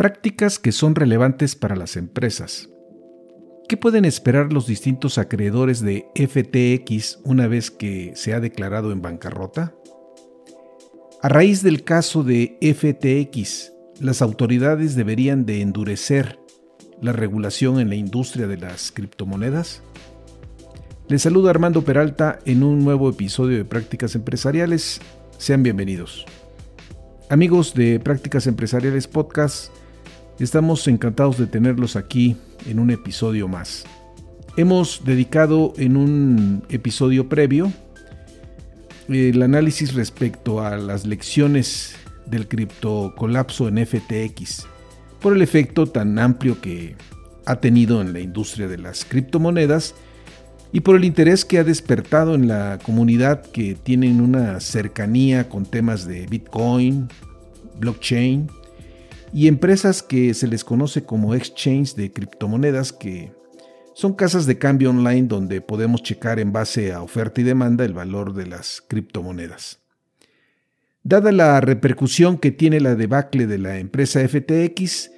Prácticas que son relevantes para las empresas. ¿Qué pueden esperar los distintos acreedores de FTX una vez que se ha declarado en bancarrota? A raíz del caso de FTX, las autoridades deberían de endurecer la regulación en la industria de las criptomonedas. Les saluda Armando Peralta en un nuevo episodio de Prácticas Empresariales. Sean bienvenidos. Amigos de Prácticas Empresariales Podcast, estamos encantados de tenerlos aquí en un episodio más. Hemos dedicado en un episodio previo el análisis respecto a las lecciones del criptocolapso en FTX, por el efecto tan amplio que ha tenido en la industria de las criptomonedas y por el interés que ha despertado en la comunidad que tienen una cercanía con temas de Bitcoin, blockchain y empresas que se les conoce como exchange de criptomonedas que son casas de cambio online donde podemos checar en base a oferta y demanda el valor de las criptomonedas. Dada la repercusión que tiene la debacle de la empresa FTX,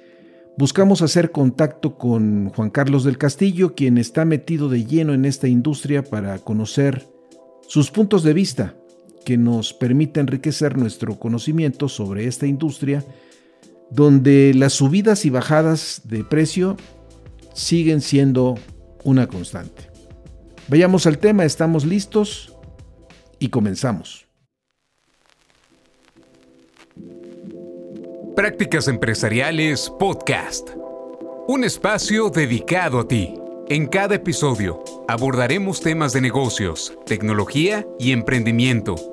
buscamos hacer contacto con Juan Carlos del Castillo, quien está metido de lleno en esta industria para conocer sus puntos de vista que nos permita enriquecer nuestro conocimiento sobre esta industria, donde las subidas y bajadas de precio siguen siendo una constante. Vayamos al tema, estamos listos y comenzamos. Prácticas Empresariales Podcast. Un espacio dedicado a ti. En cada episodio abordaremos temas de negocios, tecnología y emprendimiento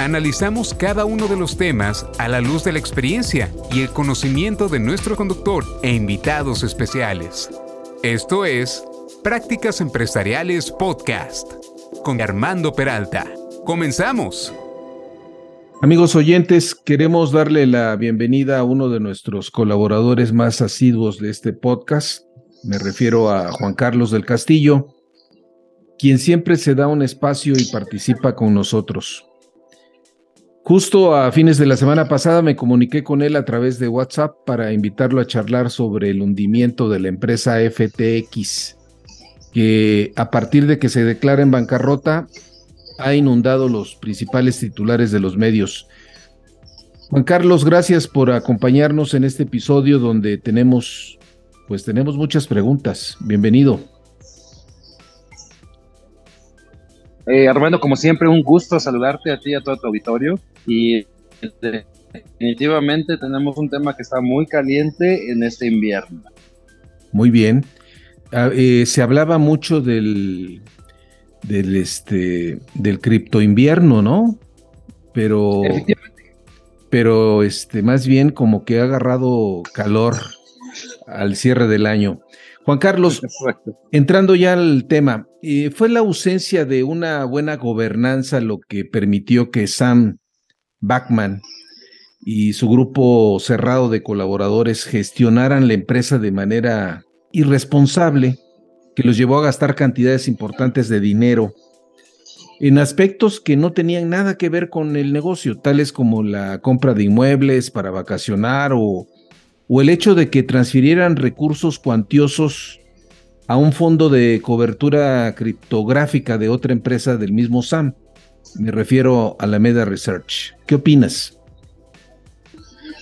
Analizamos cada uno de los temas a la luz de la experiencia y el conocimiento de nuestro conductor e invitados especiales. Esto es Prácticas Empresariales Podcast con Armando Peralta. Comenzamos. Amigos oyentes, queremos darle la bienvenida a uno de nuestros colaboradores más asiduos de este podcast. Me refiero a Juan Carlos del Castillo, quien siempre se da un espacio y participa con nosotros. Justo a fines de la semana pasada me comuniqué con él a través de WhatsApp para invitarlo a charlar sobre el hundimiento de la empresa FTX que a partir de que se declara en bancarrota ha inundado los principales titulares de los medios. Juan Carlos, gracias por acompañarnos en este episodio donde tenemos pues tenemos muchas preguntas. Bienvenido. Eh, Armando, como siempre, un gusto saludarte a ti y a todo tu auditorio. Y definitivamente tenemos un tema que está muy caliente en este invierno. Muy bien. Ah, eh, se hablaba mucho del, del, este, del cripto invierno, ¿no? Pero, pero este, más bien como que ha agarrado calor al cierre del año. Juan Carlos, entrando ya al tema, eh, ¿fue la ausencia de una buena gobernanza lo que permitió que Sam Backman y su grupo cerrado de colaboradores gestionaran la empresa de manera irresponsable que los llevó a gastar cantidades importantes de dinero en aspectos que no tenían nada que ver con el negocio, tales como la compra de inmuebles para vacacionar o, o el hecho de que transfirieran recursos cuantiosos a un fondo de cobertura criptográfica de otra empresa del mismo SAM. Me refiero a la Meda Research. ¿Qué opinas?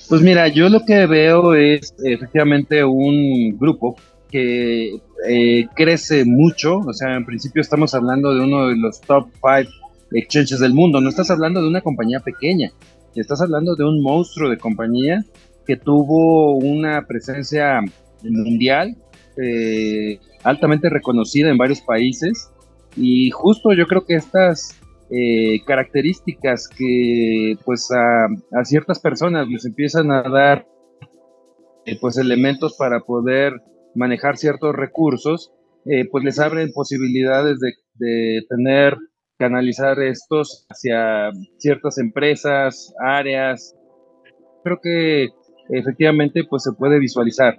Pues mira, yo lo que veo es efectivamente un grupo que eh, crece mucho, o sea, en principio estamos hablando de uno de los top 5 exchanges del mundo, no estás hablando de una compañía pequeña, estás hablando de un monstruo de compañía que tuvo una presencia mundial eh, altamente reconocida en varios países y justo yo creo que estas eh, características que pues a, ciertas personas les empiezan a dar pues elementos para poder manejar ciertos recursos, eh, pues les abren posibilidades de, de tener, canalizar estos hacia ciertas empresas, áreas. Creo que efectivamente pues se puede visualizar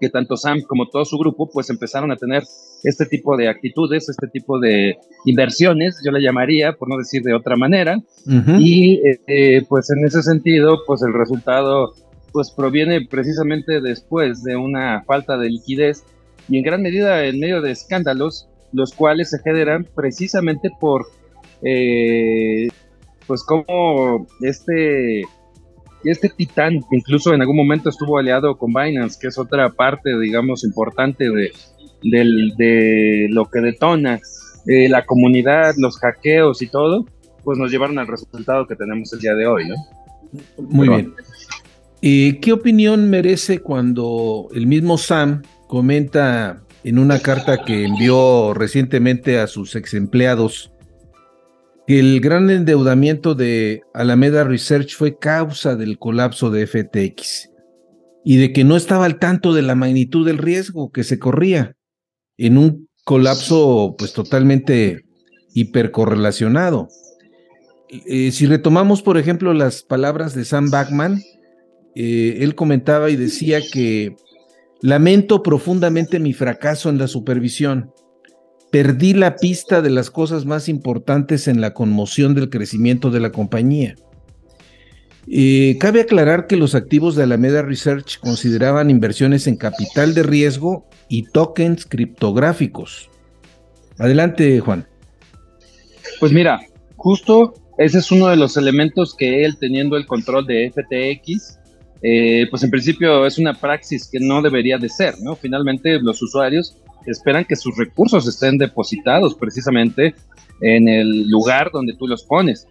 que tanto Sam como todo su grupo pues empezaron a tener este tipo de actitudes, este tipo de inversiones, yo le llamaría, por no decir de otra manera, y eh, pues en ese sentido pues el resultado pues proviene precisamente después de una falta de liquidez y en gran medida en medio de escándalos, los cuales se generan precisamente por eh, pues como este y este titán, que incluso en algún momento estuvo aliado con Binance, que es otra parte, digamos, importante de, de lo que detona eh, la comunidad, los hackeos y todo, pues nos llevaron al resultado que tenemos el día de hoy, ¿no? Muy bien. ¿Y ¿Qué opinión merece cuando el mismo Sam comenta en una carta que envió recientemente a sus ex empleados el gran endeudamiento de Alameda Research fue causa del colapso de FTX y de que no estaba al tanto de la magnitud del riesgo que se corría en un colapso pues totalmente hipercorrelacionado. Eh, si retomamos, por ejemplo, las palabras de Sam Backman, eh, él comentaba y decía que lamento profundamente mi fracaso en la supervisión perdí la pista de las cosas más importantes en la conmoción del crecimiento de la compañía. Eh, cabe aclarar que los activos de Alameda Research consideraban inversiones en capital de riesgo y tokens criptográficos. Adelante, Juan. Pues mira, justo ese es uno de los elementos que él, teniendo el control de FTX, eh, pues en principio es una praxis que no debería de ser, ¿no? Finalmente los usuarios esperan que sus recursos estén depositados precisamente en el lugar donde tú los pones.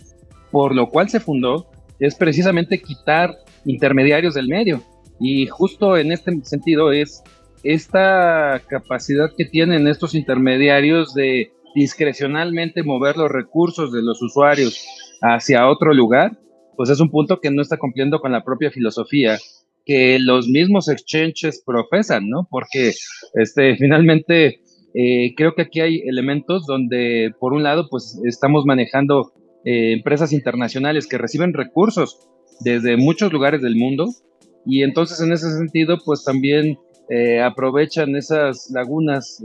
Por lo cual se fundó es precisamente quitar intermediarios del medio. Y justo en este sentido es esta capacidad que tienen estos intermediarios de discrecionalmente mover los recursos de los usuarios hacia otro lugar, pues es un punto que no está cumpliendo con la propia filosofía que los mismos exchanges profesan, ¿no? Porque este, finalmente eh, creo que aquí hay elementos donde, por un lado, pues estamos manejando eh, empresas internacionales que reciben recursos desde muchos lugares del mundo y entonces en ese sentido, pues también eh, aprovechan esas lagunas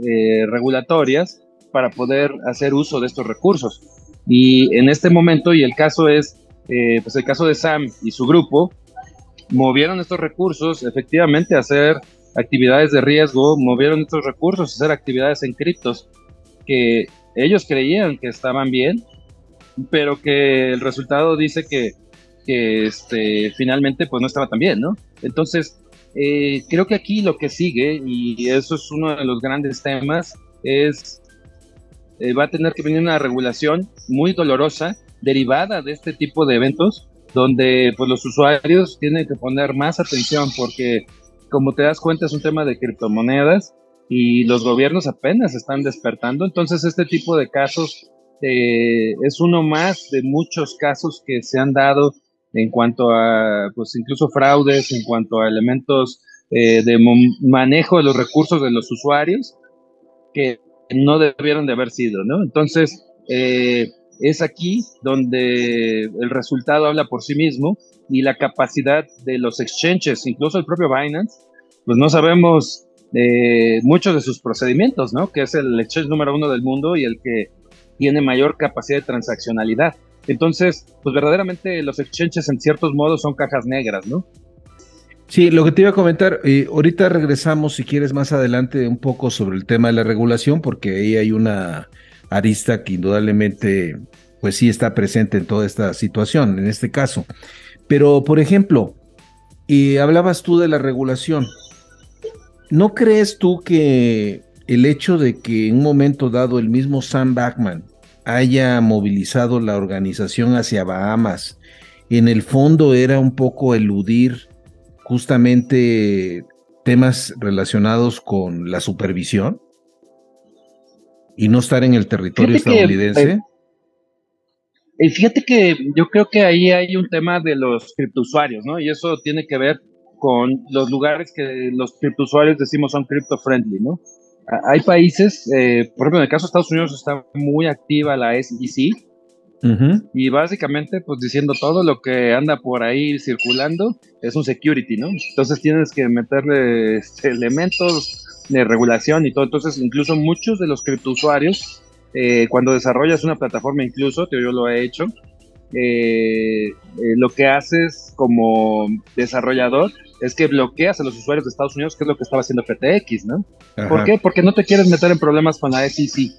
regulatorias para poder hacer uso de estos recursos. Y en este momento, y el caso es, pues el caso de Sam y su grupo, movieron estos recursos efectivamente a hacer actividades de riesgo, movieron estos recursos a hacer actividades en criptos que ellos creían que estaban bien, pero que el resultado dice que, este, finalmente pues no estaba tan bien, ¿no? Entonces, eh, creo que aquí lo que sigue, y eso es uno de los grandes temas, es eh, va a tener que venir una regulación muy dolorosa derivada de este tipo de eventos donde pues los usuarios tienen que poner más atención porque como te das cuenta es un tema de criptomonedas y los gobiernos apenas están despertando, entonces este tipo de casos eh, es uno más de muchos casos que se han dado en cuanto a pues incluso fraudes, en cuanto a elementos eh, de manejo de los recursos de los usuarios que no debieron de haber sido, ¿no? Entonces, eh, es aquí donde el resultado habla por sí mismo y la capacidad de los exchanges, incluso el propio Binance, pues no sabemos eh, muchos de sus procedimientos, ¿no? Que es el exchange número uno del mundo y el que tiene mayor capacidad de transaccionalidad. Entonces, pues verdaderamente los exchanges en ciertos modos son cajas negras, ¿no? Sí, lo que te iba a comentar, eh, ahorita regresamos si quieres más adelante un poco sobre el tema de la regulación, porque ahí hay una arista que indudablemente pues sí está presente en toda esta situación, en este caso. Pero, por ejemplo, y hablabas tú de la regulación. ¿No crees tú que el hecho de que en un momento dado el mismo Sam Backman haya movilizado la organización hacia Bahamas, en el fondo era un poco eludir justamente temas relacionados con la supervisión? Y no estar en el territorio estadounidense? y fíjate que yo creo que ahí hay un tema de los criptousuarios, ¿no? Y eso tiene que ver con los lugares que los criptousuarios decimos son crypto friendly, ¿no? hay países, eh, por ejemplo, en el caso de Estados Unidos está muy activa la SEC, y básicamente, pues diciendo todo lo que anda por ahí circulando es un security, ¿no? Entonces tienes que meterle este, elementos de regulación y todo. Entonces, incluso muchos de los criptousuarios, eh, cuando desarrollas una plataforma, incluso, yo lo he hecho, eh, eh, lo que haces como desarrollador es que bloqueas a los usuarios de Estados Unidos, que es lo que estaba haciendo FTX, ¿no? ¿Por qué? Porque no te quieres meter en problemas con la SEC.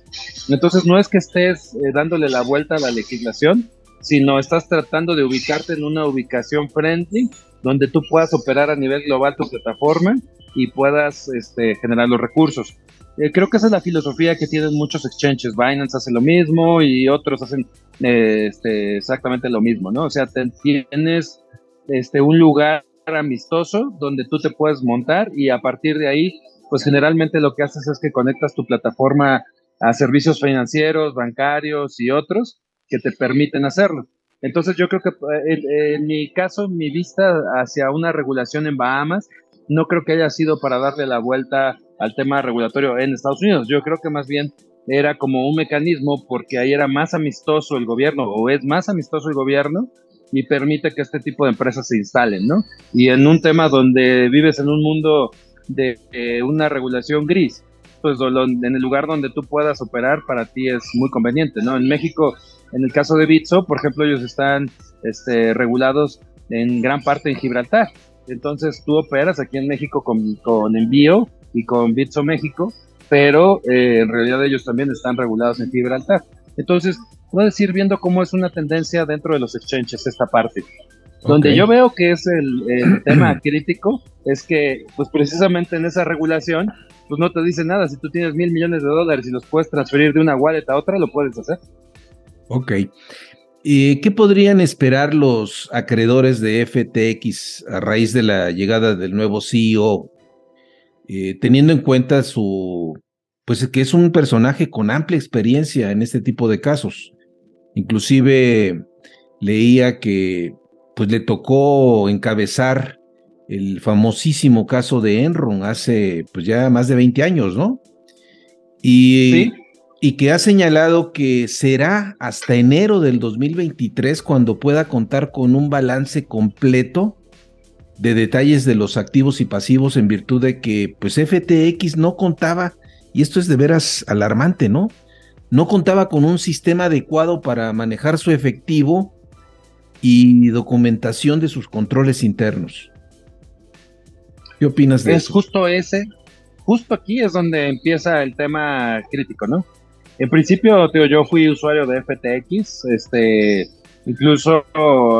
Entonces no es que estés eh, dándole la vuelta a la legislación, sino estás tratando de ubicarte en una ubicación friendly donde tú puedas operar a nivel global tu plataforma y puedas este, generar los recursos. Eh, creo que esa es la filosofía que tienen muchos exchanges. Binance hace lo mismo y otros hacen eh, este, exactamente lo mismo, ¿no? O sea, tienes este, un lugar amistoso donde tú te puedes montar y a partir de ahí, pues generalmente lo que haces es que conectas tu plataforma a servicios financieros, bancarios y otros que te permiten hacerlo. Entonces yo creo que eh, en, mi caso, mi vista hacia una regulación en Bahamas, no creo que haya sido para darle la vuelta al tema regulatorio en Estados Unidos. Yo creo que más bien era como un mecanismo porque ahí era más amistoso el gobierno o es más amistoso el gobierno y permite que este tipo de empresas se instalen, ¿no? Y en un tema donde vives en un mundo de una regulación gris, pues en el lugar donde tú puedas operar para ti es muy conveniente, ¿no? En México, en el caso de Bitso, por ejemplo, ellos están este, regulados en gran parte en Gibraltar. Entonces tú operas aquí en México con, con envío y con Bitso México, pero eh, en realidad ellos también están regulados en Gibraltar. Entonces, puedes ir viendo cómo es una tendencia dentro de los exchanges esta parte. Donde yo veo que es el, tema crítico es que, pues precisamente en esa regulación, pues no te dice nada. Si tú tienes mil millones de dólares y los puedes transferir de una wallet a otra, lo puedes hacer. Ok. ¿Y qué podrían esperar los acreedores de FTX a raíz de la llegada del nuevo CEO? Eh, teniendo en cuenta su, pues que es un personaje con amplia experiencia en este tipo de casos. Inclusive leía que pues le tocó encabezar el famosísimo caso de Enron hace pues ya más de 20 años, ¿no? Y, y que ha señalado que será hasta enero del 2023 cuando pueda contar con un balance completo de detalles de los activos y pasivos en virtud de que pues FTX no contaba, y esto es de veras alarmante, ¿no? no contaba con un sistema adecuado para manejar su efectivo y documentación de sus controles internos. ¿Qué opinas de es eso? Es justo ese, justo aquí es donde empieza el tema crítico, ¿no? En principio, yo fui usuario de FTX, este, incluso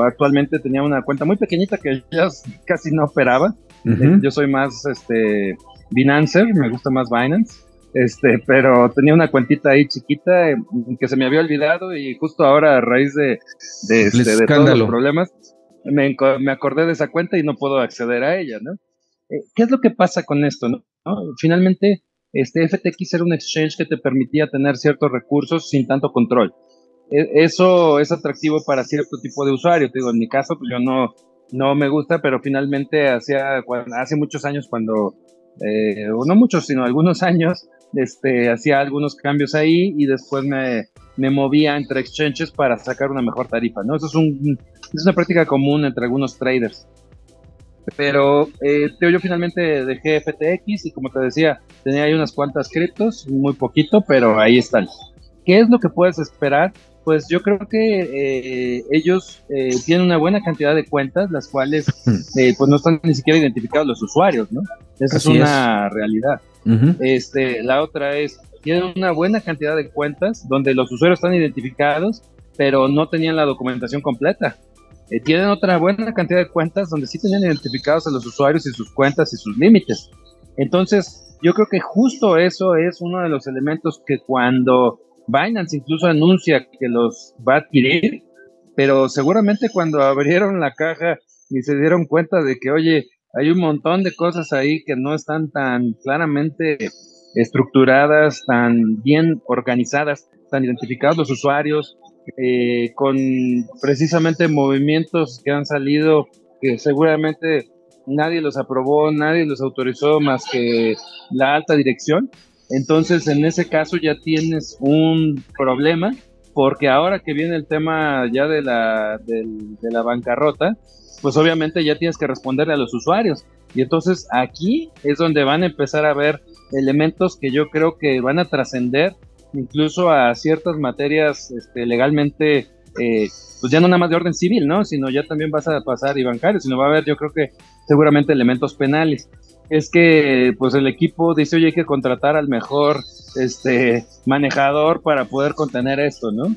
actualmente tenía una cuenta muy pequeñita que ya casi no operaba. Yo soy más, este, Binancer, me gusta más Binance. Este, pero tenía una cuentita ahí chiquita eh, que se me había olvidado y justo ahora a raíz de, de, este, de todos los problemas me, me, acordé de esa cuenta y no puedo acceder a ella, ¿no? Eh, ¿Qué es lo que pasa con esto, no? Finalmente, este FTX era un exchange que te permitía tener ciertos recursos sin tanto control. E, eso es atractivo para cierto tipo de usuario. Te digo, en mi caso, pues yo no, no me gusta, pero finalmente hacía, hace muchos años cuando, eh, no muchos, sino algunos años, este, hacía algunos cambios ahí y después me, me, movía entre exchanges para sacar una mejor tarifa, ¿no? Eso es, un, es una práctica común entre algunos traders. Pero eh, yo finalmente dejé FTX y como te decía, tenía ahí unas cuantas criptos, muy poquito, pero ahí están. ¿Qué es lo que puedes esperar? Pues yo creo que eh, ellos eh, tienen una buena cantidad de cuentas, las cuales eh, pues no están ni siquiera identificados los usuarios, ¿no? Esa es una realidad este, la otra es, tienen una buena cantidad de cuentas donde los usuarios están identificados, pero no tenían la documentación completa. Eh, tienen otra buena cantidad de cuentas donde sí tenían identificados a los usuarios y sus cuentas y sus límites. Entonces, yo creo que justo eso es uno de los elementos que cuando Binance incluso anuncia que los va a adquirir, pero seguramente cuando abrieron la caja y se dieron cuenta de que, oye, hay un montón de cosas ahí que no están tan claramente estructuradas, tan bien organizadas, tan identificados los usuarios, eh, con precisamente movimientos que han salido que seguramente nadie los aprobó, nadie los autorizó más que la alta dirección. Entonces, en ese caso ya tienes un problema, porque ahora que viene el tema ya de la, de la bancarrota, pues obviamente ya tienes que responderle a los usuarios. Y entonces aquí es donde van a empezar a ver elementos que yo creo que van a trascender incluso a ciertas materias este, legalmente, eh, pues ya no nada más de orden civil, ¿no? Sino ya también vas a pasar y bancario, sino va a haber yo creo que seguramente elementos penales. Es que pues el equipo dice, oye, hay que contratar al mejor este, manejador para poder contener esto, ¿no?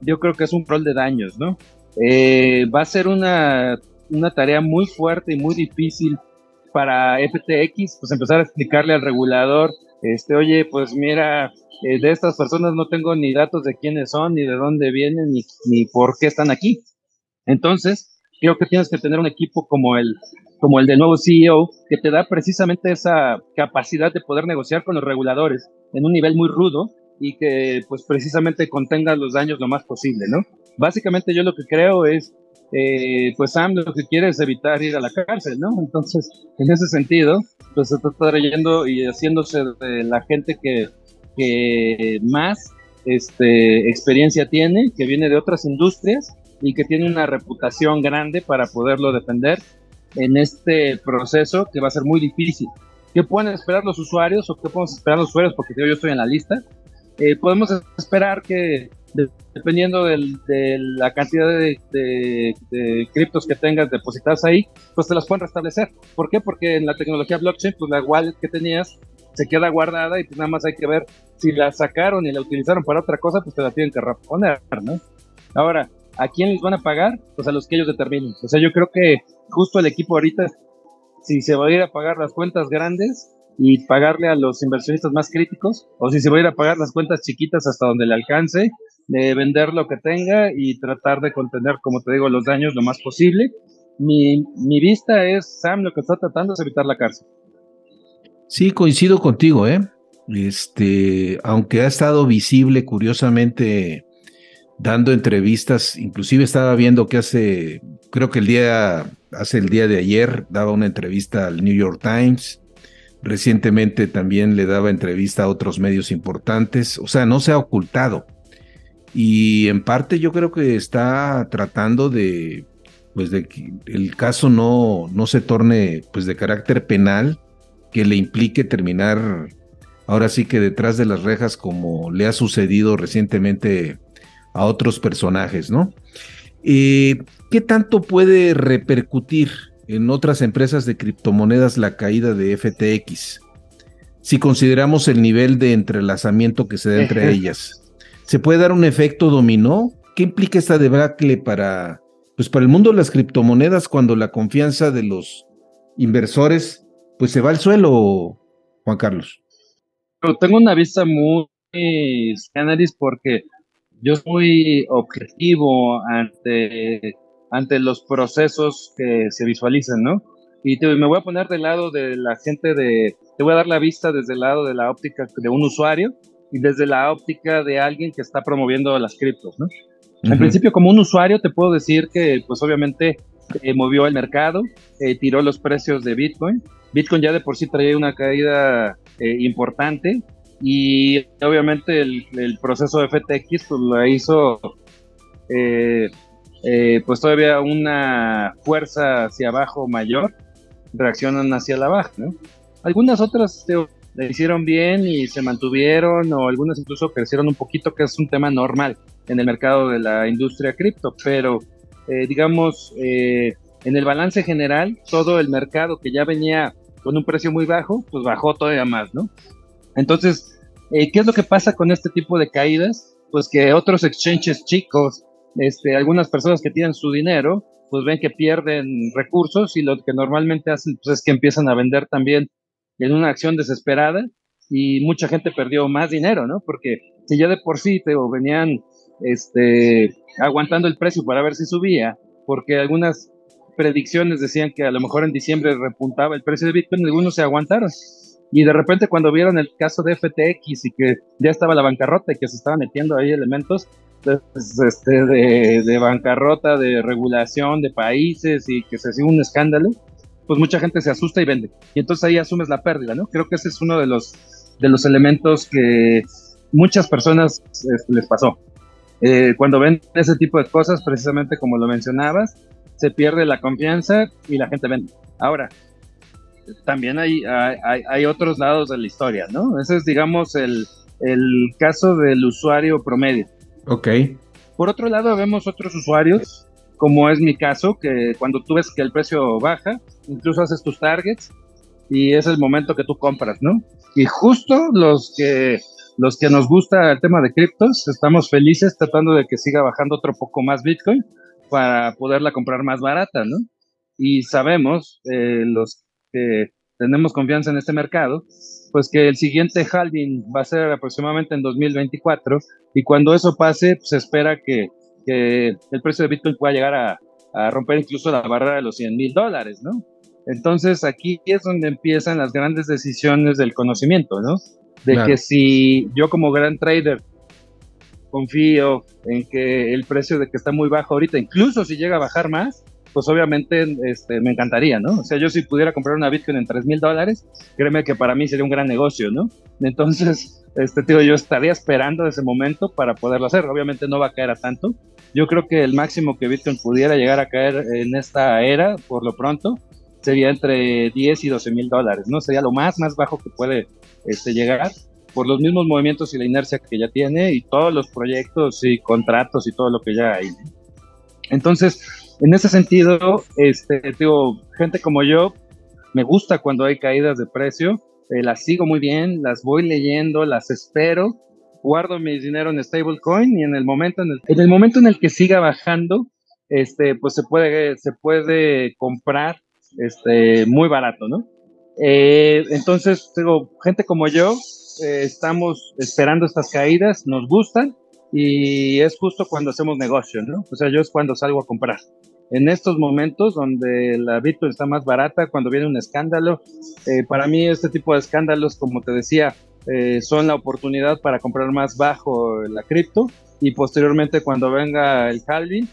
Yo creo que es un rol de daños, ¿no? Eh, va a ser una, una tarea muy fuerte y muy difícil para FTX, pues empezar a explicarle al regulador, este, oye, pues mira, eh, de estas personas no tengo ni datos de quiénes son, ni de dónde vienen, ni, ni por qué están aquí. Entonces, creo que tienes que tener un equipo como el, como el del nuevo CEO, que te da precisamente esa capacidad de poder negociar con los reguladores en un nivel muy rudo y que pues precisamente contenga los daños lo más posible, ¿no? Básicamente yo lo que creo es, eh, pues Sam lo que quiere es evitar ir a la cárcel, ¿no? Entonces, en ese sentido, pues se está trayendo y haciéndose de la gente que que más este, experiencia tiene, que viene de otras industrias y que tiene una reputación grande para poderlo defender en este proceso que va a ser muy difícil. ¿Qué pueden esperar los usuarios o qué podemos esperar los usuarios? Porque yo estoy en la lista. Eh, podemos esperar que dependiendo de la cantidad de, de, criptos que tengas depositadas ahí, pues te las pueden restablecer. ¿Por qué? Porque en la tecnología blockchain, pues la wallet que tenías se queda guardada y pues nada más hay que ver si la sacaron y la utilizaron para otra cosa, pues te la tienen que reponer, ¿no? Ahora, ¿a quién les van a pagar? Pues a los que ellos determinen. O sea, yo creo que justo el equipo ahorita, si se va a ir a pagar las cuentas grandes y pagarle a los inversionistas más críticos, o si se va a ir a pagar las cuentas chiquitas hasta donde le alcance, de vender lo que tenga y tratar de contener, como te digo, los daños lo más posible. Mi, mi vista es, Sam, lo que está tratando es evitar la cárcel. Sí, coincido contigo, ¿eh? Este, aunque ha estado visible, curiosamente, dando entrevistas, inclusive estaba viendo que hace, creo que el día, hace el día de ayer, daba una entrevista al New York Times, recientemente también le daba entrevista a otros medios importantes, o sea, no se ha ocultado. Y en parte yo creo que está tratando de, pues de que el caso no, no se torne, pues de carácter penal, que le implique terminar ahora sí que detrás de las rejas como le ha sucedido recientemente a otros personajes, ¿no? Eh, ¿Qué tanto puede repercutir en otras empresas de criptomonedas la caída de FTX? Si consideramos el nivel de entrelazamiento que se da entre ellas, ¿se puede dar un efecto dominó? ¿Qué implica esta debacle para, pues para el mundo de las criptomonedas cuando la confianza de los inversores pues se va al suelo, Juan Carlos. Pero tengo una vista muy análisis porque yo soy objetivo ante, ante los procesos que se visualizan, ¿no? Y me voy a poner del lado de la gente de, te voy a dar la vista desde el lado de la óptica de un usuario y desde la óptica de alguien que está promoviendo las criptos, ¿no? En principio, como un usuario, te puedo decir que, pues obviamente, eh, movió el mercado, eh, tiró los precios de Bitcoin, Bitcoin ya de por sí traía una caída eh, importante y obviamente el, proceso de FTX pues lo hizo eh, eh, pues todavía una fuerza hacia abajo mayor, reaccionan hacia la baja. Algunas otras le hicieron bien y se mantuvieron o algunas incluso crecieron un poquito, que es un tema normal en el mercado de la industria cripto, pero digamos, en el balance general, todo el mercado que ya venía con un precio muy bajo, pues bajó todavía más, ¿no? Entonces, eh, ¿qué es lo que pasa con este tipo de caídas? Pues que otros exchanges chicos, este, algunas personas que tienen su dinero, pues ven que pierden recursos y lo que normalmente hacen pues es que empiezan a vender también en una acción desesperada y mucha gente perdió más dinero, ¿no? Porque si ya de por sí te, venían este, aguantando el precio para ver si subía, porque algunas predicciones decían que a lo mejor en diciembre repuntaba el precio de Bitcoin, algunos se aguantaron. Y de repente cuando vieron el caso de FTX y que ya estaba la bancarrota y que se estaban metiendo ahí elementos pues, este, de, bancarrota, de regulación de países y que se hacía un escándalo, pues mucha gente se asusta y vende. Y entonces ahí asumes la pérdida, ¿no? Creo que ese es uno de los de los elementos que muchas personas este, les pasó. Eh, cuando ven ese tipo de cosas, precisamente como lo mencionabas, se pierde la confianza y la gente vende. Ahora, también hay, hay, hay, otros lados de la historia, ¿no? Ese es, digamos, el, el caso del usuario promedio. Ok. Por otro lado, vemos otros usuarios, como es mi caso, que cuando tú ves que el precio baja, incluso haces tus targets y es el momento que tú compras, ¿no? Y justo los que los que nos gusta el tema de criptos, estamos felices tratando de que siga bajando otro poco más Bitcoin para poderla comprar más barata, ¿no? Y sabemos, eh, los que tenemos confianza en este mercado, pues que el siguiente halving va a ser aproximadamente en 2024 y cuando eso pase, pues, se espera que, que el precio de Bitcoin pueda llegar a, a romper incluso la barrera de los 100 mil dólares, ¿no? Entonces aquí es donde empiezan las grandes decisiones del conocimiento, ¿no? De que si yo como gran trader confío en que el precio de que está muy bajo ahorita, incluso si llega a bajar más, pues obviamente este, me encantaría, ¿no? O sea, yo si pudiera comprar una Bitcoin en 3 mil dólares, créeme que para mí sería un gran negocio, ¿no? Entonces, este, tío, yo estaría esperando ese momento para poderlo hacer. Obviamente no va a caer a tanto. Yo creo que el máximo que Bitcoin pudiera llegar a caer en esta era, por lo pronto, sería entre 10 y 12 mil dólares, ¿no? Sería lo más, más bajo que puede este, llegar por los mismos movimientos y la inercia que ya tiene y todos los proyectos y contratos y todo lo que ya hay. Entonces, en ese sentido, este, digo, gente como yo, me gusta cuando hay caídas de precio, eh, las sigo muy bien, las voy leyendo, las espero, guardo mi dinero en stablecoin y en el momento en el, en el momento en el que siga bajando, este, pues se puede, se puede comprar este, muy barato, ¿no? Eh, entonces, digo, gente como yo, eh, estamos esperando estas caídas, nos gustan y es justo cuando hacemos negocio, ¿no? O sea, yo es cuando salgo a comprar. En estos momentos donde la Bitcoin está más barata, cuando viene un escándalo, eh, para mí este tipo de escándalos, como te decía, son la oportunidad para comprar más bajo la cripto y posteriormente cuando venga el halving,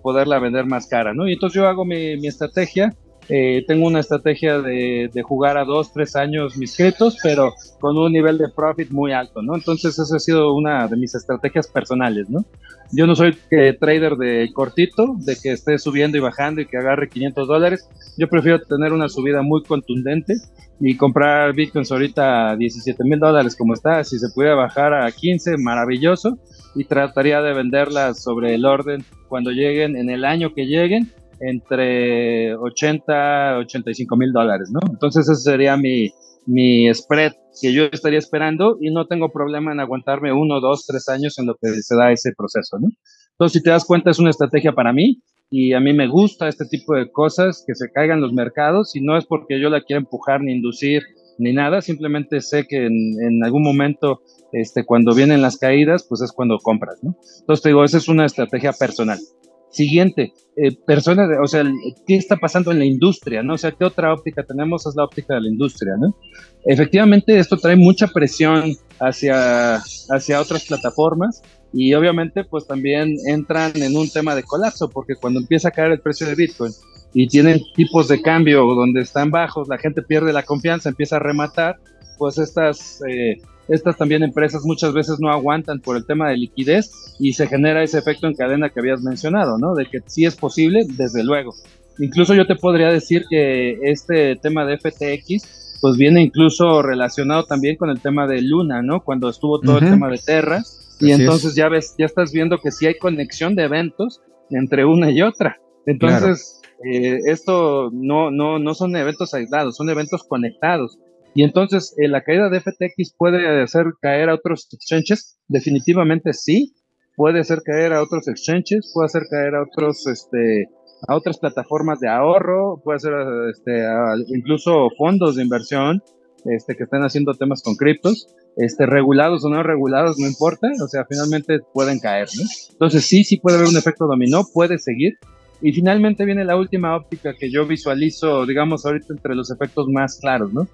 poderla vender más cara, ¿no? Y entonces yo hago mi, mi estrategia eh, tengo una estrategia de, jugar a dos, tres años mis criptos, pero con un nivel de profit muy alto, ¿no? Entonces esa ha sido una de mis estrategias personales, ¿no? Yo no soy que trader de cortito, de que esté subiendo y bajando y que agarre 500 dólares. Yo prefiero tener una subida muy contundente y comprar bitcoins ahorita a 17 mil dólares como está. Si se pudiera bajar a 15, maravilloso. Y trataría de venderlas sobre el orden cuando lleguen, en el año que lleguen entre 80 85 mil dólares, ¿no? Entonces ese sería mi, mi spread que yo estaría esperando y no tengo problema en aguantarme uno, dos, tres años en lo que se da ese proceso, ¿no? Entonces, si te das cuenta, es una estrategia para mí y a mí me gusta este tipo de cosas, que se caigan los mercados y no es porque yo la quiera empujar ni inducir ni nada, simplemente sé que en, en algún momento, este, cuando vienen las caídas, pues es cuando compras, ¿no? Entonces te digo, esa es una estrategia personal. Siguiente, eh, personas, o sea, ¿qué está pasando en la industria? ¿no? O sea, ¿qué otra óptica tenemos? Es la óptica de la industria, ¿no? Efectivamente, esto trae mucha presión hacia, hacia otras plataformas y obviamente pues también entran en un tema de colapso porque cuando empieza a caer el precio de Bitcoin y tienen tipos de cambio donde están bajos, la gente pierde la confianza, empieza a rematar, pues estas eh, estas también empresas muchas veces no aguantan por el tema de liquidez y se genera ese efecto en cadena que habías mencionado, ¿no? De que sí es posible, desde luego. Incluso yo te podría decir que este tema de FTX, pues viene incluso relacionado también con el tema de Luna, ¿no? Cuando estuvo todo el tema de Terra. Y entonces ya ves, ya estás viendo que sí hay conexión de eventos entre una y otra. Entonces, eh, esto no, no, no son eventos aislados, son eventos conectados. Y entonces, eh, ¿la caída de FTX puede hacer caer a otros exchanges? Definitivamente sí. Puede hacer caer a otros exchanges, puede hacer caer a otros, este, a otras plataformas de ahorro, puede hacer este, incluso fondos de inversión este, que están haciendo temas con criptos, este, regulados o no regulados, no importa, o sea, finalmente pueden caer, ¿no? Entonces sí, sí puede haber un efecto dominó, puede seguir. Y finalmente viene la última óptica que yo visualizo, digamos, ahorita entre los efectos más claros, ¿no?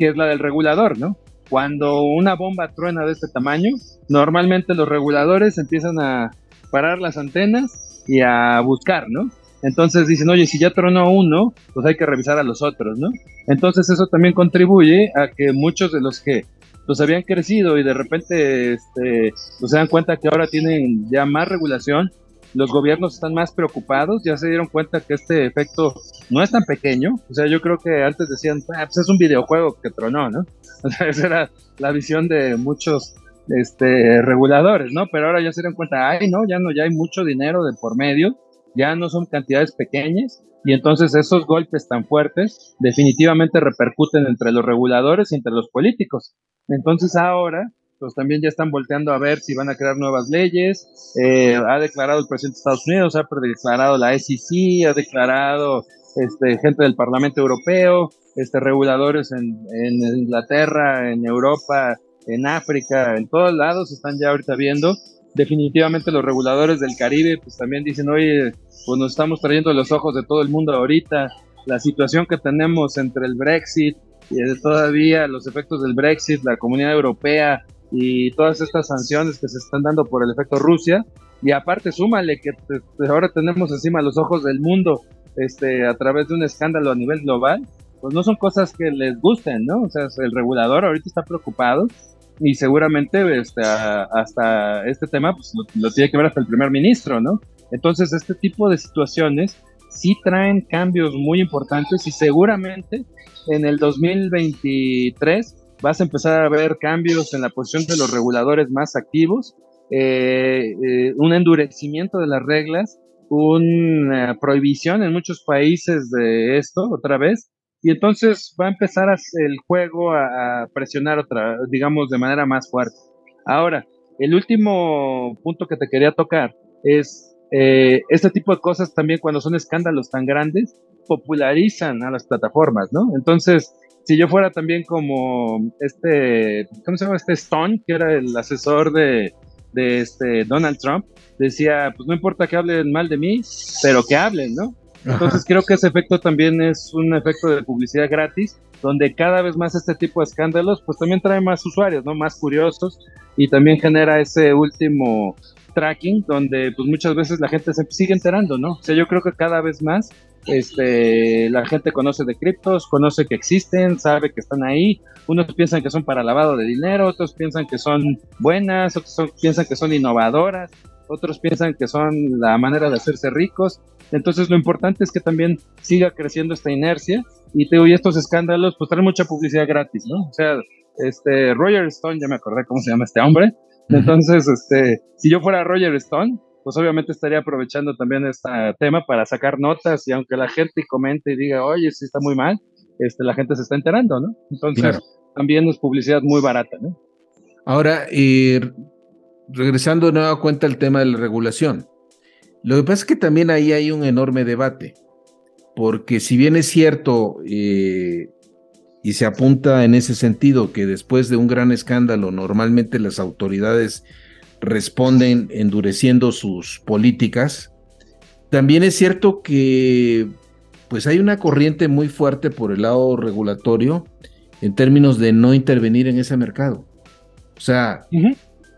Que es la del regulador, ¿no? Cuando una bomba truena de este tamaño, normalmente los reguladores empiezan a parar las antenas y a buscar, ¿no? Entonces dicen, oye, si ya tronó uno, pues hay que revisar a los otros, ¿no? Entonces eso también contribuye a que muchos de los que pues habían crecido y de repente este, pues se dan cuenta que ahora tienen ya más regulación, los gobiernos están más preocupados, ya se dieron cuenta que este efecto no es tan pequeño, o sea, yo creo que antes decían, ah, pues es un videojuego que tronó, ¿no? O sea, esa era la visión de muchos este, reguladores, ¿no? Pero ahora ya se dieron cuenta, ay, no, ya no, ya hay mucho dinero de por medio, ya no son cantidades pequeñas, y entonces esos golpes tan fuertes definitivamente repercuten entre los reguladores y entre los políticos. Entonces ahora, pues también ya están volteando a ver si van a crear nuevas leyes. Eh, ha declarado el presidente de Estados Unidos, ha declarado la SEC, ha declarado este, gente del Parlamento Europeo, este, reguladores en, en Inglaterra, en Europa, en África, en todos lados están ya ahorita viendo. Definitivamente los reguladores del Caribe pues también dicen, oye, pues nos estamos trayendo los ojos de todo el mundo ahorita, la situación que tenemos entre el Brexit y todavía los efectos del Brexit, la comunidad europea y todas estas sanciones que se están dando por el efecto Rusia. Y aparte, súmale que ahora tenemos encima los ojos del mundo este, a través de un escándalo a nivel global, pues no son cosas que les gusten, ¿no? O sea, el regulador ahorita está preocupado y seguramente este, hasta este tema pues, lo, tiene que ver hasta el primer ministro, ¿no? Entonces, este tipo de situaciones sí traen cambios muy importantes y seguramente en el 2023 vas a empezar a ver cambios en la posición de los reguladores más activos, eh, eh, un endurecimiento de las reglas, una prohibición en muchos países de esto otra vez, y entonces va a empezar el juego a, presionar otra, digamos, de manera más fuerte. Ahora, el último punto que te quería tocar es eh, este tipo de cosas también cuando son escándalos tan grandes popularizan a las plataformas, ¿no? Entonces, si yo fuera también como este, ¿cómo se llama? Este Stone, que era el asesor de, de este Donald Trump, decía, pues no importa que hablen mal de mí, pero que hablen, ¿no? Entonces creo que ese efecto también es un efecto de publicidad gratis, donde cada vez más este tipo de escándalos, pues también trae más usuarios, ¿no? Más curiosos y también genera ese último tracking, donde pues muchas veces la gente se sigue enterando, ¿no? O sea, yo creo que cada vez más este, la gente conoce de criptos, conoce que existen, sabe que están ahí. Unos piensan que son para lavado de dinero, otros piensan que son buenas, otros piensan que son innovadoras, otros piensan que son la manera de hacerse ricos. Entonces lo importante es que también siga creciendo esta inercia y te y estos escándalos pues traen mucha publicidad gratis, ¿no? O sea, este Roger Stone, ya me acordé cómo se llama este hombre. Entonces, este, si yo fuera Roger Stone, pues obviamente estaría aprovechando también este tema para sacar notas y aunque la gente comente y diga, oye, si está muy mal, este, la gente se está enterando, ¿no? Entonces, también es publicidad muy barata, ¿no? Ahora, regresando de nueva cuenta al tema de la regulación, lo que pasa es que también ahí hay un enorme debate, porque si bien es cierto eh, y se apunta en ese sentido que después de un gran escándalo normalmente las autoridades responden endureciendo sus políticas, también es cierto que pues hay una corriente muy fuerte por el lado regulatorio en términos de no intervenir en ese mercado. O sea,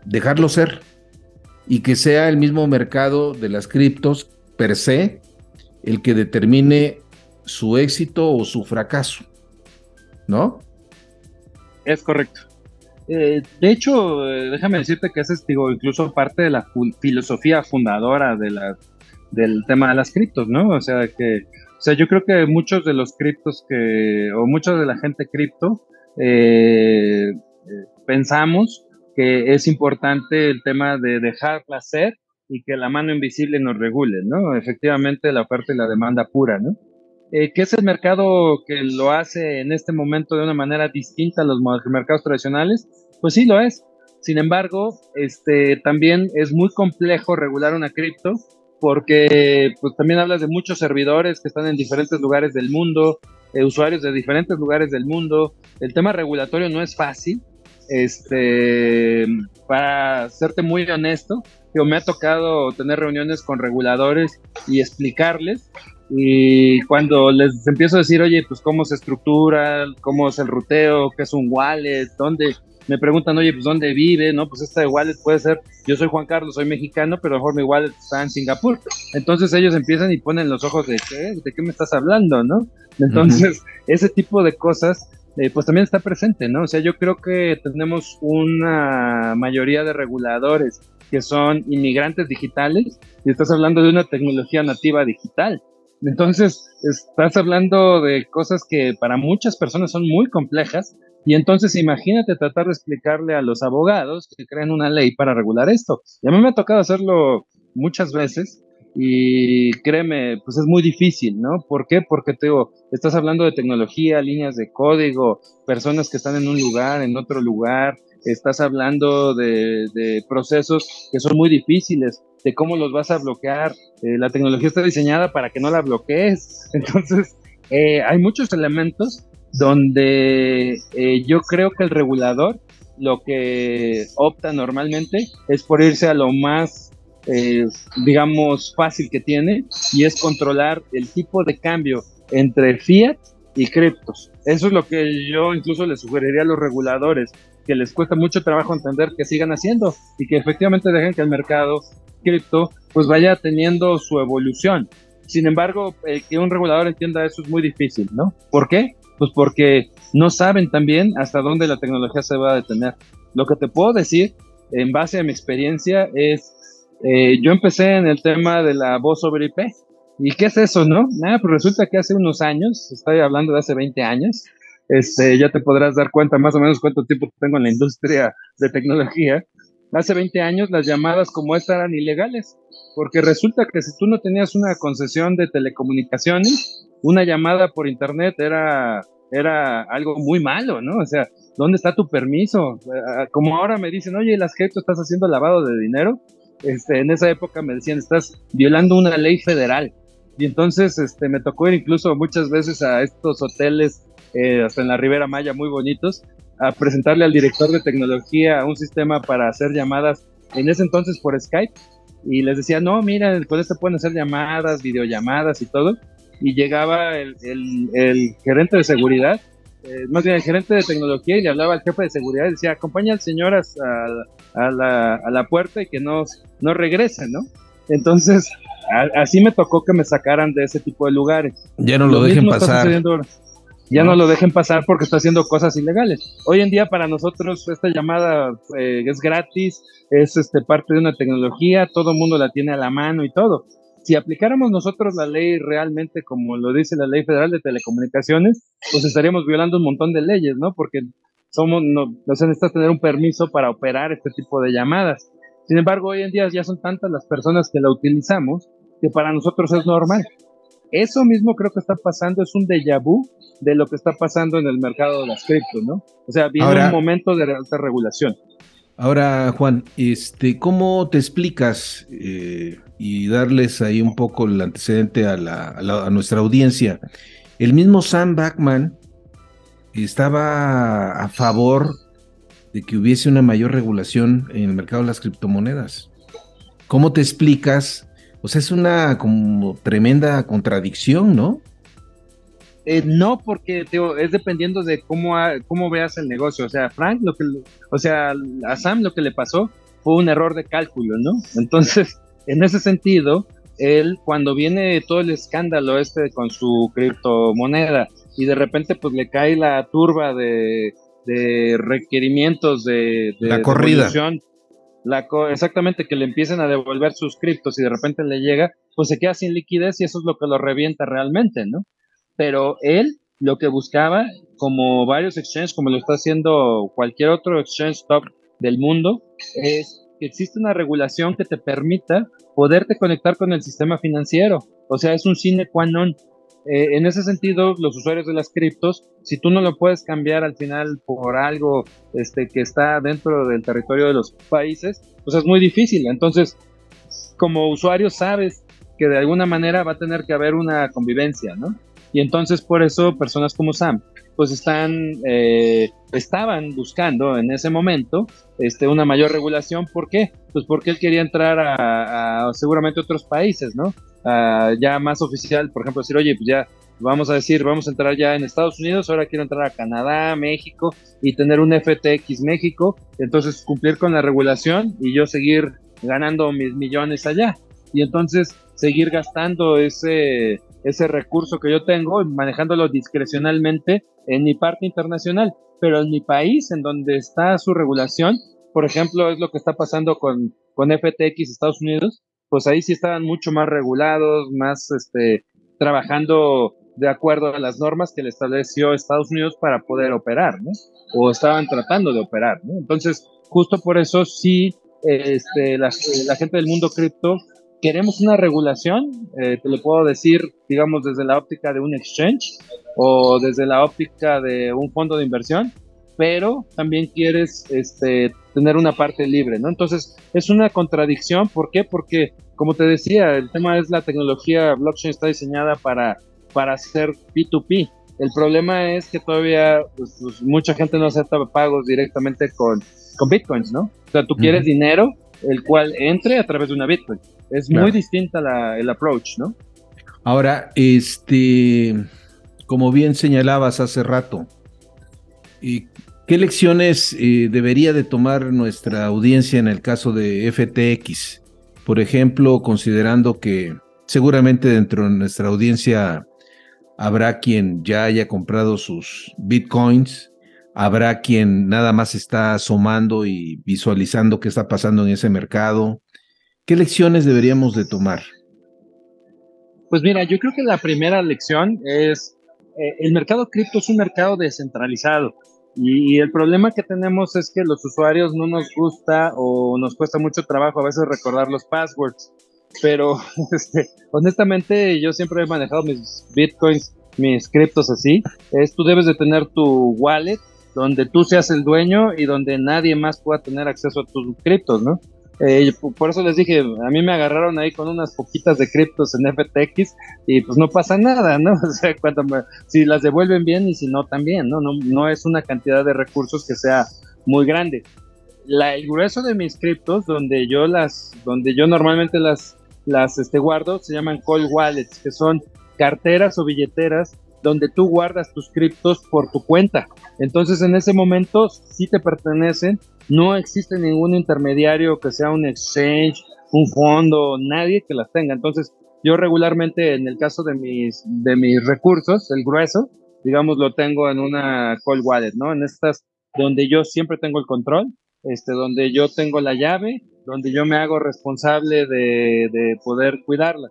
dejarlo ser y que sea el mismo mercado de las criptos per se el que determine su éxito o su fracaso, ¿no? Es correcto. Eh, de hecho, eh, déjame decirte que es digo, incluso parte de la filosofía fundadora de la, del tema de las criptos, ¿no? O sea, que, o sea, yo creo que muchos de los criptos que, o mucha de la gente cripto, eh, pensamos que es importante el tema de dejar placer y que la mano invisible nos regule, ¿no? Efectivamente, la oferta y la demanda pura, ¿no? Eh, ¿Qué es el mercado que lo hace en este momento de una manera distinta a los mercados tradicionales? Pues sí, lo es. Sin embargo, este, también es muy complejo regular una cripto porque pues, también hablas de muchos servidores que están en diferentes lugares del mundo, eh, usuarios de diferentes lugares del mundo. El tema regulatorio no es fácil este, para serte muy honesto, yo me ha tocado tener reuniones con reguladores y explicarles. Y cuando les empiezo a decir, oye, pues cómo se estructura, cómo es el ruteo, qué es un wallet, dónde, me preguntan, oye, pues dónde vive, ¿no? Pues esta wallet puede ser, yo soy Juan Carlos, soy mexicano, pero a lo mejor mi wallet está en Singapur. Entonces ellos empiezan y ponen los ojos de, ¿qué? ¿De qué me estás hablando, no? Entonces, ese tipo de cosas eh, pues también está presente, ¿no? O sea, yo creo que tenemos una mayoría de reguladores que son inmigrantes digitales y estás hablando de una tecnología nativa digital. Entonces, estás hablando de cosas que para muchas personas son muy complejas y entonces imagínate tratar de explicarle a los abogados que crean una ley para regular esto. Y a mí me ha tocado hacerlo muchas veces y créeme, pues es muy difícil, ¿no? ¿Por qué? Porque te digo, estás hablando de tecnología, líneas de código, personas que están en un lugar, en otro lugar, estás hablando de, procesos que son muy difíciles, de cómo los vas a bloquear. Eh, la tecnología está diseñada para que no la bloquees. Entonces, eh, hay muchos elementos donde eh, yo creo que el regulador lo que opta normalmente es por irse a lo más eh, digamos, fácil que tiene y es controlar el tipo de cambio entre fiat y criptos. Eso es lo que yo incluso le sugeriría a los reguladores, que les cuesta mucho trabajo entender que sigan haciendo y que efectivamente dejen que el mercado cripto pues vaya teniendo su evolución. Sin embargo, que un regulador entienda eso es muy difícil, ¿no? ¿Por qué? Pues porque no saben también hasta dónde la tecnología se va a detener. Lo que te puedo decir, en base a mi experiencia, es eh, yo empecé en el tema de la voz sobre IP. ¿Y qué es eso, no? Nada, pues resulta que hace unos años, estoy hablando de hace 20 años, este, ya te podrás dar cuenta más o menos cuánto tiempo tengo en la industria de tecnología. Hace 20 años las llamadas como esta eran ilegales, porque resulta que si tú no tenías una concesión de telecomunicaciones, una llamada por internet era, era algo muy malo, ¿no? O sea, ¿dónde está tu permiso? Eh, como ahora me dicen, oye, las tú estás haciendo lavado de dinero, este, en esa época me decían, estás violando una ley federal. Y entonces este, me tocó ir incluso muchas veces a estos hoteles, eh, hasta en la Ribera Maya, muy bonitos, a presentarle al director de tecnología un sistema para hacer llamadas, en ese entonces por Skype. Y les decía, no, mira, con esto pueden hacer llamadas, videollamadas y todo. Y llegaba el, el gerente de seguridad eh, más bien el gerente de tecnología y le hablaba al jefe de seguridad y decía, acompaña al señor a, a, la, a la, puerta y que no, no regrese, ¿no? Entonces, así me tocó que me sacaran de ese tipo de lugares. Ya no lo, dejen pasar. Ya no. lo dejen pasar porque está haciendo cosas ilegales. Hoy en día para nosotros esta llamada eh, es gratis, es este, parte de una tecnología, todo el mundo la tiene a la mano y todo si aplicáramos nosotros la ley realmente como lo dice la ley federal de telecomunicaciones, pues estaríamos violando un montón de leyes, ¿no? Porque somos, no, se necesita tener un permiso para operar este tipo de llamadas. Sin embargo, hoy en día ya son tantas las personas que la utilizamos que para nosotros es normal. Eso mismo creo que está pasando, es un déjà vu de lo que está pasando en el mercado de las criptos, ¿no? O sea, viene un momento de alta regulación. Ahora, Juan, este, ¿cómo te explicas eh, y darles ahí un poco el antecedente a, a, nuestra audiencia? El mismo Sam Backman estaba a favor de que hubiese una mayor regulación en el mercado de las criptomonedas. ¿Cómo te explicas? O sea, es una como tremenda contradicción, ¿no? Eh, no, porque es dependiendo de cómo, cómo veas el negocio. O sea, Frank, lo que, o sea, a Sam lo que le pasó fue un error de cálculo, ¿no? Entonces, en ese sentido, él cuando viene todo el escándalo este con su criptomoneda y de repente pues le cae la turba de, requerimientos de, la corrida. La exactamente, que le empiecen a devolver sus criptos y de repente le llega, pues se queda sin liquidez y eso es lo que lo revienta realmente, ¿no? pero él lo que buscaba, como varios exchanges, como lo está haciendo cualquier otro exchange top del mundo, es que existe una regulación que te permita poderte conectar con el sistema financiero. O sea, es un sine qua non. Eh, en ese sentido, los usuarios de las criptos, si tú no lo puedes cambiar al final por algo este, que está dentro del territorio de los países, pues es muy difícil. Entonces, como usuario sabes que de alguna manera va a tener que haber una convivencia, ¿no? Y entonces por eso personas como Sam pues están, eh, estaban buscando en ese momento este, una mayor regulación. ¿Por qué? Pues porque él quería entrar a, seguramente otros países, ¿no? Ya más oficial, por ejemplo, decir, oye, pues ya vamos a decir, vamos a entrar ya en Estados Unidos, ahora quiero entrar a Canadá, México y tener un FTX México, entonces cumplir con la regulación y yo seguir ganando mis millones allá. Y entonces seguir gastando ese, ese recurso que yo tengo, manejándolo discrecionalmente en mi parte internacional, pero en mi país, en donde está su regulación, por ejemplo, es lo que está pasando con, con FTX Estados Unidos, pues ahí sí estaban mucho más regulados, más este, trabajando de acuerdo a las normas que le estableció Estados Unidos para poder operar, ¿no? O estaban tratando de operar, ¿no? Entonces, justo por eso sí, este, la, la gente del mundo cripto queremos una regulación, eh, te lo puedo decir, digamos, desde la óptica de un exchange o desde la óptica de un fondo de inversión, pero también quieres este, tener una parte libre, ¿no? Entonces, es una contradicción, ¿por qué? Porque, como te decía, el tema es la tecnología blockchain está diseñada para, para hacer P2P. El problema es que todavía pues, pues, mucha gente no acepta pagos directamente con, con bitcoins, ¿no? O sea, tú quieres dinero el cual entre a través de una bitcoin. Es muy distinta la, el approach, ¿no? Ahora, este, como bien señalabas hace rato, ¿qué lecciones eh, debería de tomar nuestra audiencia en el caso de FTX? Por ejemplo, considerando que seguramente dentro de nuestra audiencia habrá quien ya haya comprado sus bitcoins, habrá quien nada más está asomando y visualizando qué está pasando en ese mercado, ¿Qué lecciones deberíamos de tomar? Pues mira, yo creo que la primera lección es, eh, el mercado cripto es un mercado descentralizado y, el problema que tenemos es que los usuarios no nos gusta o nos cuesta mucho trabajo a veces recordar los passwords, pero este, honestamente yo siempre he manejado mis bitcoins, mis criptos así, es tú debes de tener tu wallet donde tú seas el dueño y donde nadie más pueda tener acceso a tus criptos, ¿no? Eh, por eso les dije, a mí me agarraron ahí con unas poquitas de criptos en FTX y pues no pasa nada, ¿no? O sea, cuando si las devuelven bien y si no también, ¿no? ¿no? No es una cantidad de recursos que sea muy grande. La, el grueso de mis criptos, donde yo las, donde yo normalmente las, las este, guardo, se llaman cold wallets, que son carteras o billeteras donde tú guardas tus criptos por tu cuenta. Entonces en ese momento sí te pertenecen no existe ningún intermediario que sea un exchange, un fondo, nadie que las tenga. Entonces, yo regularmente en el caso de mis, de mis recursos, el grueso, digamos, lo tengo en una cold wallet, ¿no? En estas donde yo siempre tengo el control, este, donde yo tengo la llave, donde yo me hago responsable de, de poder cuidarla.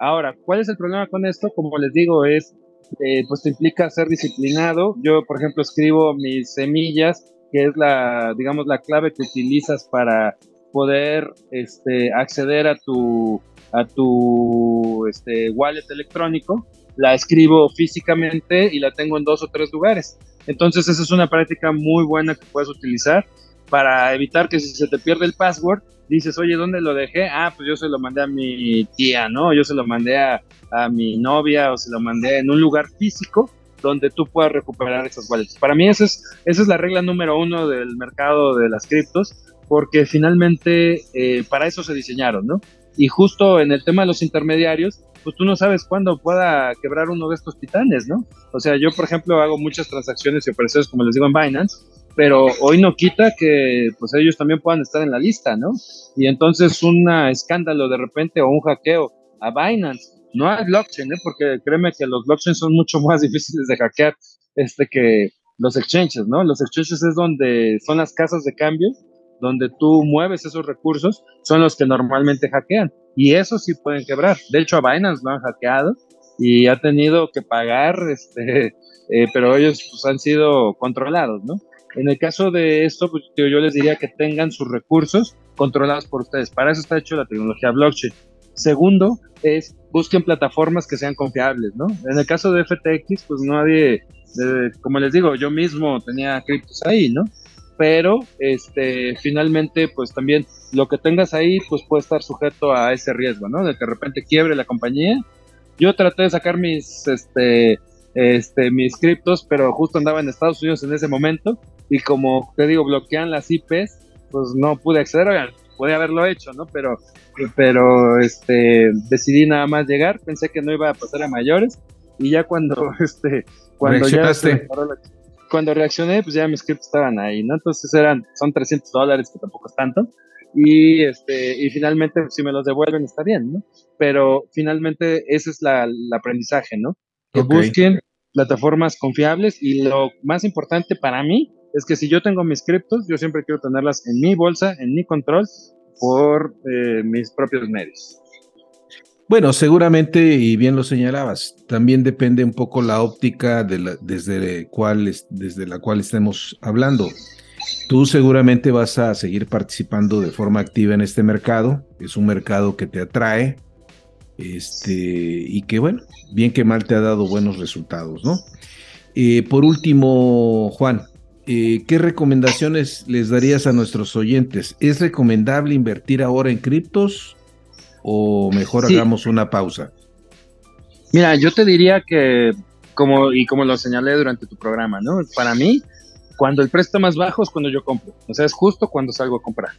Ahora, ¿cuál es el problema con esto? Como les digo, es, eh, pues te implica ser disciplinado. Yo, por ejemplo, escribo mis semillas que es la, digamos, la clave que utilizas para poder este, acceder a tu, a tu este, wallet electrónico, la escribo físicamente y la tengo en dos o tres lugares. Entonces esa es una práctica muy buena que puedes utilizar para evitar que si se te pierde el password, dices, oye, ¿dónde lo dejé? Ah, pues yo se lo mandé a mi tía, ¿no? Yo se lo mandé a, a mi novia o se lo mandé en un lugar físico donde tú puedas recuperar esas wallets. Para mí esa es, esa es la regla número uno del mercado de las criptos, porque finalmente eh, para eso se diseñaron, ¿no? Y justo en el tema de los intermediarios, pues tú no sabes cuándo pueda quebrar uno de estos titanes, ¿no? O sea, yo por ejemplo hago muchas transacciones y operaciones, como les digo, en Binance, pero hoy no quita que pues ellos también puedan estar en la lista, ¿no? Y entonces un escándalo de repente o un hackeo a Binance no hay blockchain, ¿eh? porque créeme que los blockchains son mucho más difíciles de hackear este, que los exchanges, ¿no? Los exchanges es donde son las casas de cambio, donde tú mueves esos recursos, son los que normalmente hackean. Y eso sí pueden quebrar. De hecho, a Binance lo han hackeado y ha tenido que pagar, este, eh, pero ellos pues, han sido controlados, ¿no? En el caso de esto, pues, yo les diría que tengan sus recursos controlados por ustedes. Para eso está hecho la tecnología blockchain. Segundo, es busquen plataformas que sean confiables, ¿no? En el caso de FTX, pues nadie, como les digo, yo mismo tenía criptos ahí, ¿no? Pero, este, finalmente, pues también lo que tengas ahí, pues puede estar sujeto a ese riesgo, ¿no? De que de repente quiebre la compañía. Yo traté de sacar mis, este, este, mis criptos, pero justo andaba en Estados Unidos en ese momento y como te digo, bloquean las IPs, pues no pude acceder podía haberlo hecho, ¿no? Pero, pero este, decidí nada más llegar, pensé que no iba a pasar a mayores y ya cuando, este, cuando ya cuando reaccioné, pues ya mis scripts estaban ahí, ¿no? Entonces eran, son 300 dólares, que tampoco es tanto, y, este, y finalmente si me los devuelven está bien, ¿no? Pero finalmente ese es la, el aprendizaje, ¿no? Que busquen plataformas confiables y lo más importante para mí es que si yo tengo mis criptos, yo siempre quiero tenerlas en mi bolsa, en mi control, por eh, mis propios medios. Bueno, seguramente, y bien lo señalabas, también depende un poco la óptica desde, desde la cual estemos hablando. Tú seguramente vas a seguir participando de forma activa en este mercado. Es un mercado que te atrae este, y que, bueno, bien que mal te ha dado buenos resultados, ¿no? Eh, por último, Juan, eh, ¿qué recomendaciones les darías a nuestros oyentes? ¿Es recomendable invertir ahora en criptos o mejor hagamos una pausa? Mira, yo te diría que, como, y como lo señalé durante tu programa, ¿no? Para mí, cuando el precio está más bajo es cuando yo compro. O sea, es justo cuando salgo a comprar.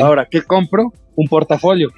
Ahora, ¿qué compro? Un portafolio.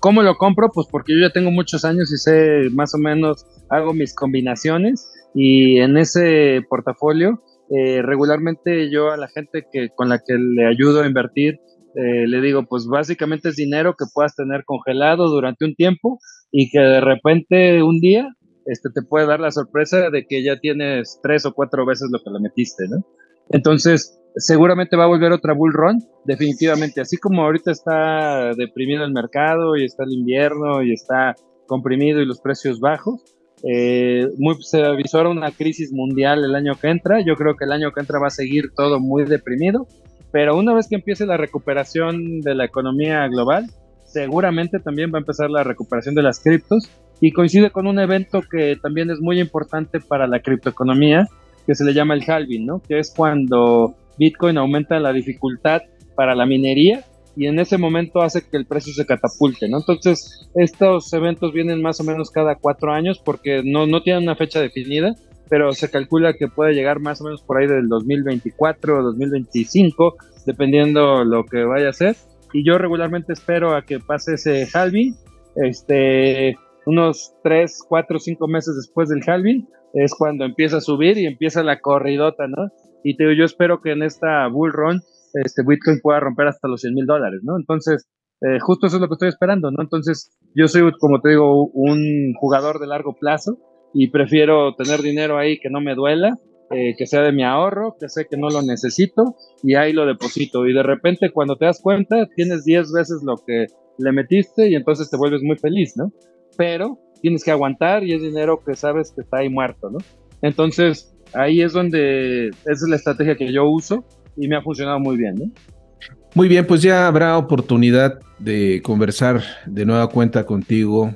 ¿Cómo lo compro? Pues porque yo ya tengo muchos años y sé más o menos, hago mis combinaciones y en ese portafolio eh, regularmente yo a la gente que con la que le ayudo a invertir eh, le digo pues básicamente es dinero que puedas tener congelado durante un tiempo y que de repente un día este te puede dar la sorpresa de que ya tienes tres o cuatro veces lo que le metiste, ¿no? Entonces, seguramente va a volver otra bull run, definitivamente. Así como ahorita está deprimido el mercado y está el invierno y está comprimido y los precios bajos, eh, muy, se avisora una crisis mundial el año que entra. Yo creo que el año que entra va a seguir todo muy deprimido, pero una vez que empiece la recuperación de la economía global, seguramente también va a empezar la recuperación de las criptos y coincide con un evento que también es muy importante para la criptoeconomía, que se le llama el halving, ¿no? Que es cuando Bitcoin aumenta la dificultad para la minería y en ese momento hace que el precio se catapulte, ¿no? Entonces, estos eventos vienen más o menos cada cuatro años porque no, no tienen una fecha definida, pero se calcula que puede llegar más o menos por ahí del 2024 o 2025, dependiendo lo que vaya a ser. Y yo regularmente espero a que pase ese halving, este, unos 3, 4, 5 meses después del halving, es cuando empieza a subir y empieza la corridota, ¿no? Y te yo espero que en esta bull run este Bitcoin pueda romper hasta los 100 mil dólares, ¿no? Entonces, eh, justo eso es lo que estoy esperando, ¿no? Entonces, yo soy, como te digo, un jugador de largo plazo y prefiero tener dinero ahí que no me duela, eh, que sea de mi ahorro, que sé que no lo necesito y ahí lo deposito. Y de repente, cuando te das cuenta, tienes 10 veces lo que le metiste y entonces te vuelves muy feliz, ¿no? Pero tienes que aguantar y es dinero que sabes que está ahí muerto, ¿no? Entonces, ahí es donde, esa es la estrategia que yo uso y me ha funcionado muy bien, ¿no? Muy bien, pues ya habrá oportunidad de conversar de nueva cuenta contigo.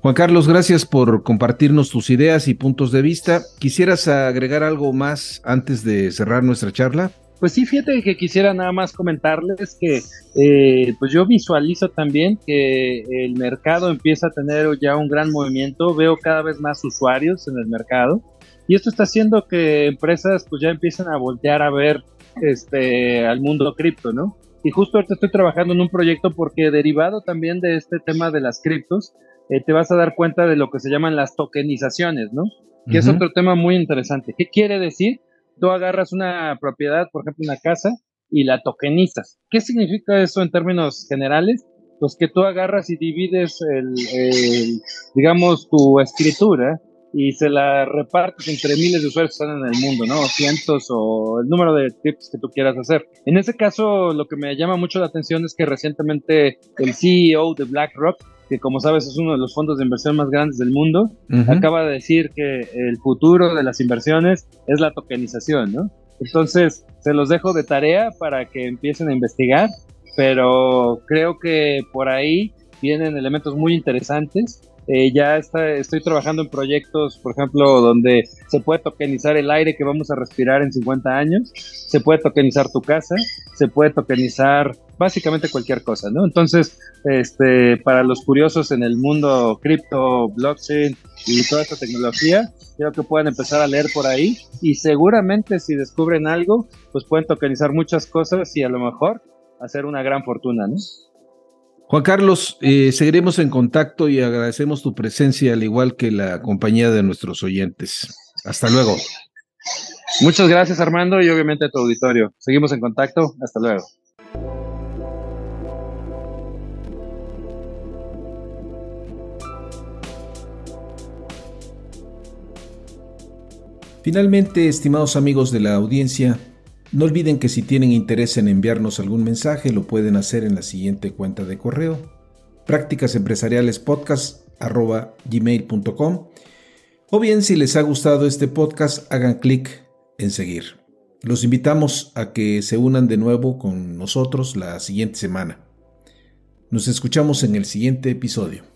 Juan Carlos, gracias por compartirnos tus ideas y puntos de vista. ¿Quisieras agregar algo más antes de cerrar nuestra charla? Pues sí, fíjate que quisiera nada más comentarles que eh, pues yo visualizo también que el mercado empieza a tener ya un gran movimiento, veo cada vez más usuarios en el mercado y esto está haciendo que empresas pues ya empiecen a voltear a ver este al mundo cripto, ¿no? Y justo ahorita estoy trabajando en un proyecto porque derivado también de este tema de las criptos, eh, te vas a dar cuenta de lo que se llaman las tokenizaciones, ¿no? Que es otro tema muy interesante. ¿Qué quiere decir? tú agarras una propiedad, por ejemplo, una casa, y la tokenizas. ¿Qué significa eso en términos generales? Pues que tú agarras y divides el, digamos, tu escritura y se la repartes entre miles de usuarios que están en el mundo, ¿no? cientos o el número de tips que tú quieras hacer. En ese caso, lo que me llama mucho la atención es que recientemente el CEO de BlackRock que como sabes es uno de los fondos de inversión más grandes del mundo, acaba de decir que el futuro de las inversiones es la tokenización, ¿no? Entonces, se los dejo de tarea para que empiecen a investigar, pero creo que por ahí vienen elementos muy interesantes eh, ya está, estoy trabajando en proyectos, por ejemplo, donde se puede tokenizar el aire que vamos a respirar en 50 años, se puede tokenizar tu casa, se puede tokenizar básicamente cualquier cosa, ¿no? Entonces, este, para los curiosos en el mundo cripto, blockchain y toda esta tecnología, creo que pueden empezar a leer por ahí y seguramente si descubren algo, pues pueden tokenizar muchas cosas y a lo mejor hacer una gran fortuna, ¿no? Juan Carlos, eh, seguiremos en contacto y agradecemos tu presencia, al igual que la compañía de nuestros oyentes. Hasta luego. Muchas gracias, Armando, y obviamente a tu auditorio. Seguimos en contacto. Hasta luego. Finalmente, estimados amigos de la audiencia, no olviden que si tienen interés en enviarnos algún mensaje lo pueden hacer en la siguiente cuenta de correo prácticasempresarialespodcast.gmail.com o bien si les ha gustado este podcast hagan clic en seguir. Los invitamos a que se unan de nuevo con nosotros la siguiente semana. Nos escuchamos en el siguiente episodio.